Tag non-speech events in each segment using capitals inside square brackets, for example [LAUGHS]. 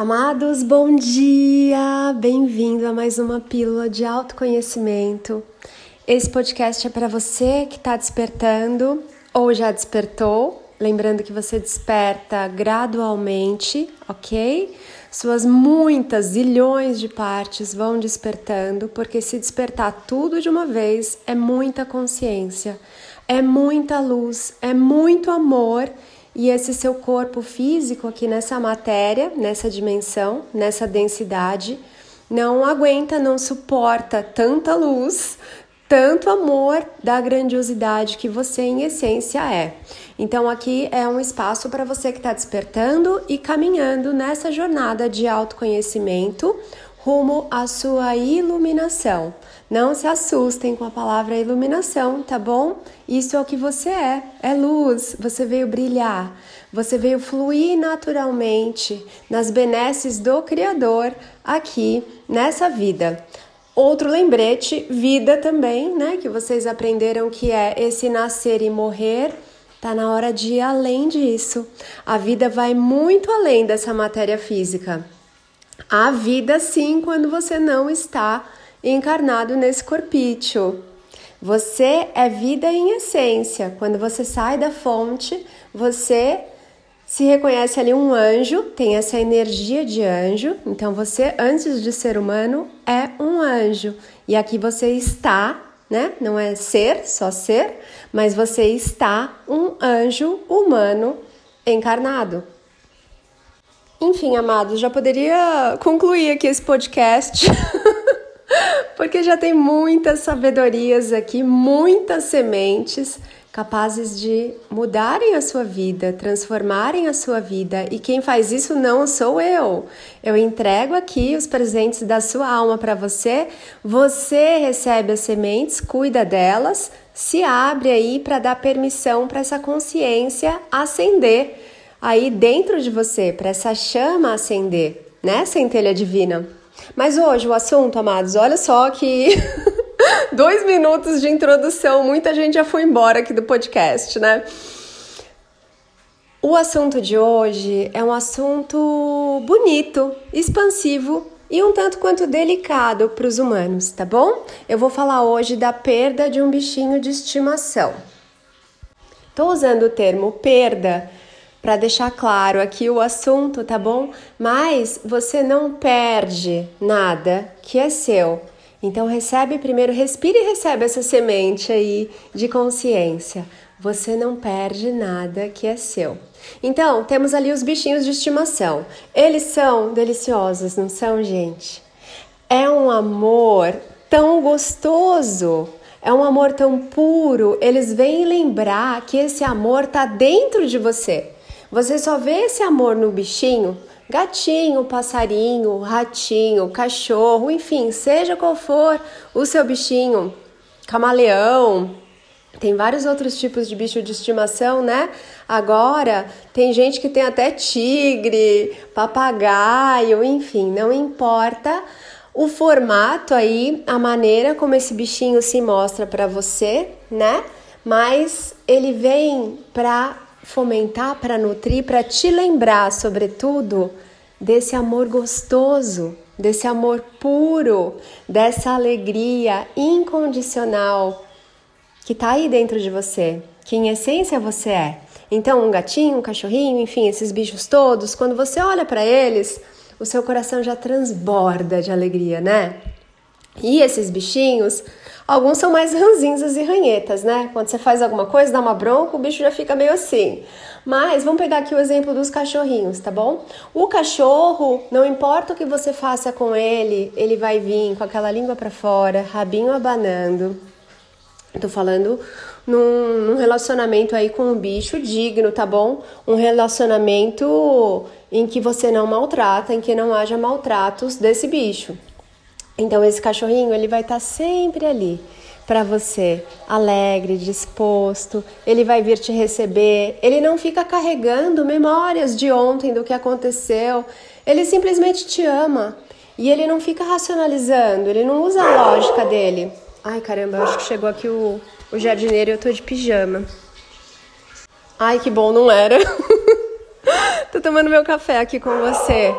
Amados, bom dia! Bem-vindo a mais uma pílula de autoconhecimento. Esse podcast é para você que está despertando ou já despertou. Lembrando que você desperta gradualmente, ok? Suas muitas zilhões de partes vão despertando, porque se despertar tudo de uma vez é muita consciência, é muita luz, é muito amor e esse seu corpo físico aqui nessa matéria, nessa dimensão, nessa densidade, não aguenta, não suporta tanta luz, tanto amor da grandiosidade que você em essência é. Então aqui é um espaço para você que está despertando e caminhando nessa jornada de autoconhecimento rumo à sua iluminação. Não se assustem com a palavra iluminação, tá bom? Isso é o que você é, é luz. Você veio brilhar, você veio fluir naturalmente nas benesses do Criador aqui nessa vida. Outro lembrete, vida também, né? Que vocês aprenderam que é esse nascer e morrer. Tá na hora de ir além disso. A vida vai muito além dessa matéria física. A vida sim quando você não está encarnado nesse corpício. Você é vida em essência. Quando você sai da fonte, você se reconhece ali um anjo, tem essa energia de anjo. Então você, antes de ser humano, é um anjo. E aqui você está, né? Não é ser, só ser, mas você está um anjo humano encarnado. Enfim, amados, já poderia concluir aqui esse podcast. [LAUGHS] porque já tem muitas sabedorias aqui, muitas sementes capazes de mudarem a sua vida, transformarem a sua vida. E quem faz isso não sou eu. Eu entrego aqui os presentes da sua alma para você. Você recebe as sementes, cuida delas, se abre aí para dar permissão para essa consciência acender aí dentro de você, para essa chama acender, né, centelha divina. Mas hoje o assunto, amados, olha só que [LAUGHS] dois minutos de introdução, muita gente já foi embora aqui do podcast, né? O assunto de hoje é um assunto bonito, expansivo e um tanto quanto delicado para os humanos, tá bom? Eu vou falar hoje da perda de um bichinho de estimação. Estou usando o termo perda para deixar claro aqui o assunto, tá bom? Mas você não perde nada que é seu. Então recebe primeiro, respire e recebe essa semente aí de consciência. Você não perde nada que é seu. Então, temos ali os bichinhos de estimação. Eles são deliciosos, não são, gente? É um amor tão gostoso, é um amor tão puro. Eles vêm lembrar que esse amor tá dentro de você. Você só vê esse amor no bichinho, gatinho, passarinho, ratinho, cachorro, enfim, seja qual for o seu bichinho, camaleão, tem vários outros tipos de bicho de estimação, né? Agora tem gente que tem até tigre, papagaio, enfim, não importa o formato aí, a maneira como esse bichinho se mostra para você, né? Mas ele vem para fomentar, para nutrir, para te lembrar, sobretudo, desse amor gostoso, desse amor puro, dessa alegria incondicional que está aí dentro de você, que em essência você é. Então, um gatinho, um cachorrinho, enfim, esses bichos todos, quando você olha para eles, o seu coração já transborda de alegria, né? E esses bichinhos, alguns são mais ranzinzas e ranhetas, né? Quando você faz alguma coisa, dá uma bronca, o bicho já fica meio assim. Mas vamos pegar aqui o exemplo dos cachorrinhos, tá bom? O cachorro, não importa o que você faça com ele, ele vai vir com aquela língua para fora, rabinho abanando. Tô falando num, num relacionamento aí com um bicho digno, tá bom? Um relacionamento em que você não maltrata, em que não haja maltratos desse bicho. Então esse cachorrinho ele vai estar tá sempre ali para você, alegre, disposto. Ele vai vir te receber. Ele não fica carregando memórias de ontem do que aconteceu. Ele simplesmente te ama e ele não fica racionalizando. Ele não usa a lógica dele. Ai caramba, acho que chegou aqui o, o jardineiro e eu tô de pijama. Ai que bom, não era? [LAUGHS] tô tomando meu café aqui com você.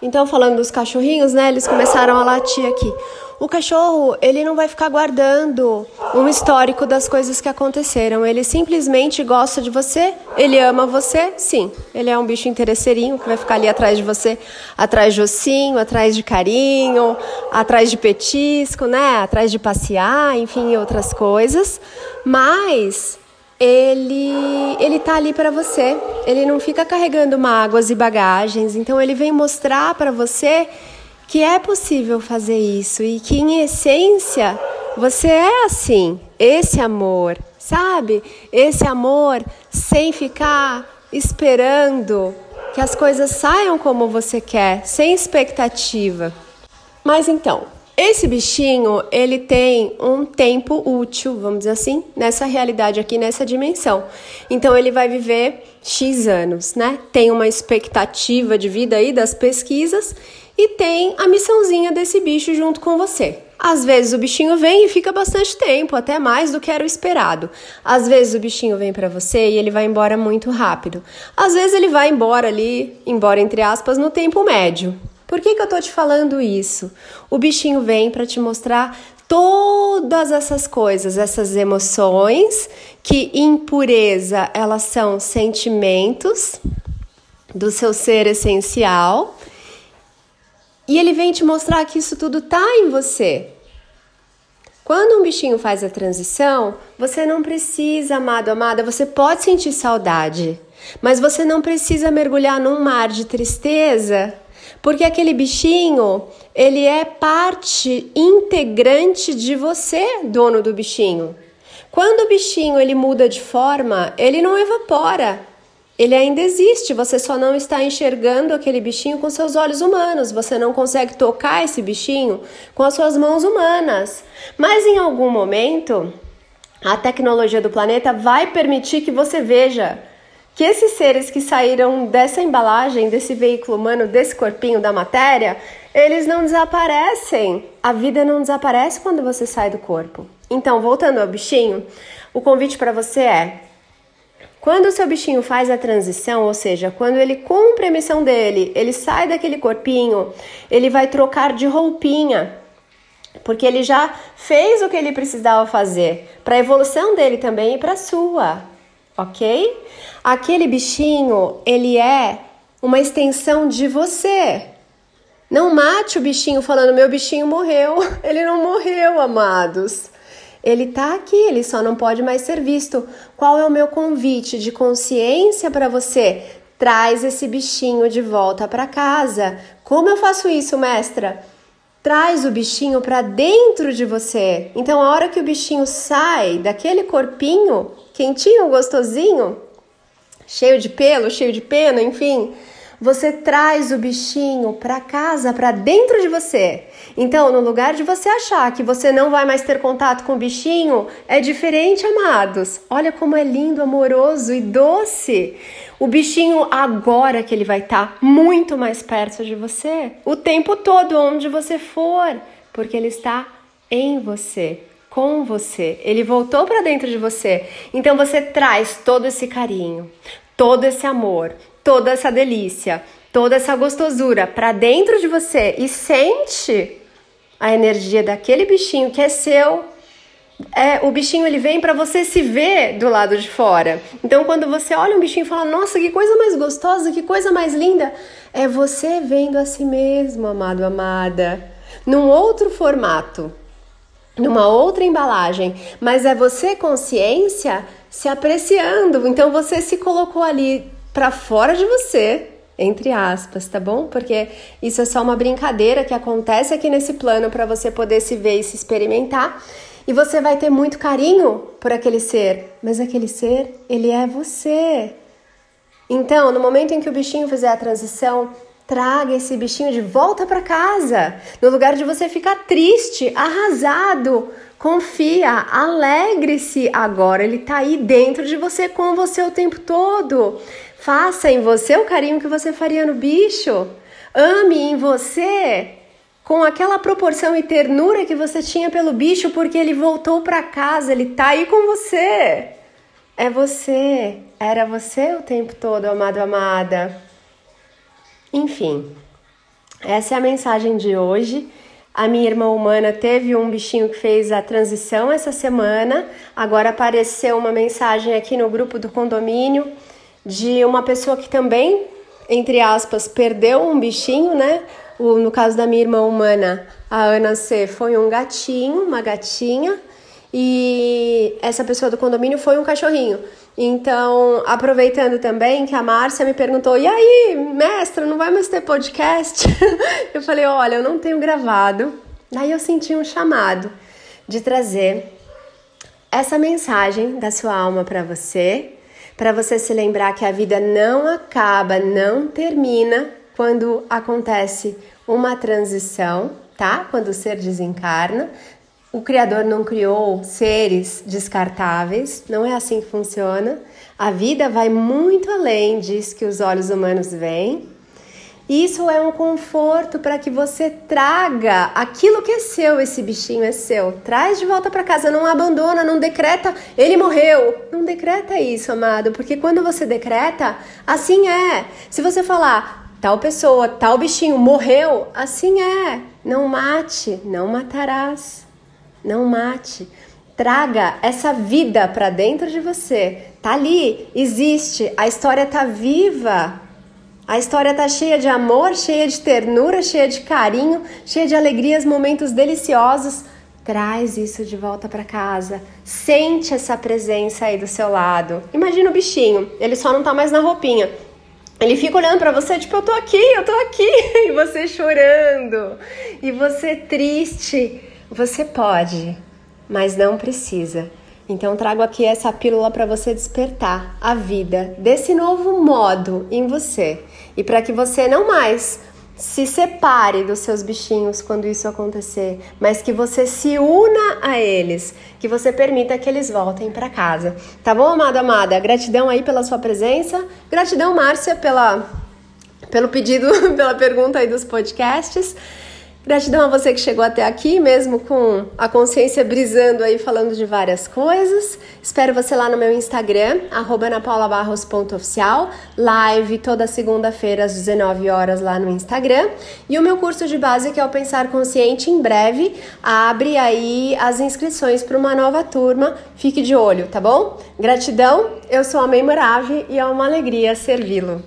Então, falando dos cachorrinhos, né? Eles começaram a latir aqui. O cachorro, ele não vai ficar guardando um histórico das coisas que aconteceram. Ele simplesmente gosta de você, ele ama você, sim. Ele é um bicho interesseirinho que vai ficar ali atrás de você, atrás de ossinho, atrás de carinho, atrás de petisco, né? Atrás de passear, enfim, outras coisas. Mas ele ele tá ali para você. Ele não fica carregando mágoas e bagagens, então ele vem mostrar para você que é possível fazer isso e que em essência você é assim, esse amor, sabe? Esse amor sem ficar esperando que as coisas saiam como você quer, sem expectativa. Mas então, esse bichinho, ele tem um tempo útil, vamos dizer assim, nessa realidade aqui, nessa dimensão. Então ele vai viver X anos, né? Tem uma expectativa de vida aí das pesquisas e tem a missãozinha desse bicho junto com você. Às vezes o bichinho vem e fica bastante tempo, até mais do que era o esperado. Às vezes o bichinho vem para você e ele vai embora muito rápido. Às vezes ele vai embora ali, embora entre aspas, no tempo médio. Por que, que eu tô te falando isso? O bichinho vem para te mostrar todas essas coisas, essas emoções, que em pureza elas são sentimentos do seu ser essencial e ele vem te mostrar que isso tudo tá em você. Quando um bichinho faz a transição, você não precisa, amado, amada, você pode sentir saudade, mas você não precisa mergulhar num mar de tristeza, porque aquele bichinho, ele é parte integrante de você, dono do bichinho. Quando o bichinho ele muda de forma, ele não evapora, ele ainda existe, você só não está enxergando aquele bichinho com seus olhos humanos, você não consegue tocar esse bichinho com as suas mãos humanas. Mas em algum momento, a tecnologia do planeta vai permitir que você veja que esses seres que saíram dessa embalagem, desse veículo humano, desse corpinho da matéria, eles não desaparecem. A vida não desaparece quando você sai do corpo. Então, voltando ao bichinho, o convite para você é quando o seu bichinho faz a transição, ou seja, quando ele cumpre a missão dele, ele sai daquele corpinho, ele vai trocar de roupinha, porque ele já fez o que ele precisava fazer para a evolução dele também e para a sua, ok? Aquele bichinho, ele é uma extensão de você. Não mate o bichinho falando meu bichinho morreu. [LAUGHS] Ele não morreu, amados. Ele está aqui, ele só não pode mais ser visto. Qual é o meu convite de consciência para você? Traz esse bichinho de volta para casa. Como eu faço isso, mestra? Traz o bichinho para dentro de você. Então, a hora que o bichinho sai daquele corpinho quentinho, gostosinho, cheio de pelo, cheio de pena, enfim, você traz o bichinho para casa, para dentro de você. Então, no lugar de você achar que você não vai mais ter contato com o bichinho, é diferente, amados. Olha como é lindo, amoroso e doce. O bichinho agora que ele vai estar tá muito mais perto de você, o tempo todo onde você for, porque ele está em você com você. Ele voltou para dentro de você. Então você traz todo esse carinho, todo esse amor, toda essa delícia, toda essa gostosura para dentro de você e sente a energia daquele bichinho que é seu. É, o bichinho ele vem para você se ver do lado de fora. Então quando você olha um bichinho e fala: "Nossa, que coisa mais gostosa, que coisa mais linda", é você vendo a si mesmo, amado, amada, num outro formato, numa outra embalagem, mas é você consciência se apreciando. Então você se colocou ali para fora de você, entre aspas, tá bom? Porque isso é só uma brincadeira que acontece aqui nesse plano para você poder se ver e se experimentar. E você vai ter muito carinho por aquele ser, mas aquele ser, ele é você. Então, no momento em que o bichinho fizer a transição, traga esse bichinho de volta para casa. No lugar de você ficar triste, arrasado, confia, alegre-se. Agora ele tá aí dentro de você com você o tempo todo. Faça em você o carinho que você faria no bicho. Ame em você com aquela proporção e ternura que você tinha pelo bicho, porque ele voltou para casa, ele tá aí com você. É você, era você o tempo todo, amado, amada. Enfim, Essa é a mensagem de hoje. A minha irmã humana teve um bichinho que fez a transição essa semana. Agora apareceu uma mensagem aqui no grupo do condomínio de uma pessoa que também, entre aspas, perdeu um bichinho, né? O, no caso da minha irmã humana, a Ana C foi um gatinho, uma gatinha, e essa pessoa do condomínio foi um cachorrinho. Então, aproveitando também que a Márcia me perguntou: e aí, mestra, não vai mais ter podcast? [LAUGHS] eu falei: olha, eu não tenho gravado. Daí eu senti um chamado de trazer essa mensagem da sua alma para você, para você se lembrar que a vida não acaba, não termina quando acontece uma transição, tá? Quando o ser desencarna, o Criador não criou seres descartáveis, não é assim que funciona. A vida vai muito além disso que os olhos humanos veem. Isso é um conforto para que você traga aquilo que é seu, esse bichinho é seu. Traz de volta para casa, não abandona, não decreta, ele morreu. Não decreta isso, amado, porque quando você decreta, assim é. Se você falar, tal pessoa, tal bichinho morreu, assim é. Não mate, não matarás não mate. Traga essa vida para dentro de você. Tá ali, existe, a história tá viva. A história tá cheia de amor, cheia de ternura, cheia de carinho, cheia de alegrias, momentos deliciosos. Traz isso de volta para casa. Sente essa presença aí do seu lado. Imagina o bichinho, ele só não tá mais na roupinha. Ele fica olhando para você, tipo, eu tô aqui, eu tô aqui, [LAUGHS] e você chorando, e você triste, você pode, mas não precisa. Então trago aqui essa pílula para você despertar a vida desse novo modo em você e para que você não mais se separe dos seus bichinhos quando isso acontecer, mas que você se una a eles, que você permita que eles voltem para casa. Tá bom, amada, amada? Gratidão aí pela sua presença. Gratidão, Márcia, pela pelo pedido, [LAUGHS] pela pergunta aí dos podcasts. Gratidão a você que chegou até aqui, mesmo com a consciência brisando aí, falando de várias coisas. Espero você lá no meu Instagram, anapaulabarros.oficial, live toda segunda-feira às 19 horas lá no Instagram. E o meu curso de base, que é o Pensar Consciente, em breve abre aí as inscrições para uma nova turma. Fique de olho, tá bom? Gratidão, eu sou a Mei Morave e é uma alegria servi-lo.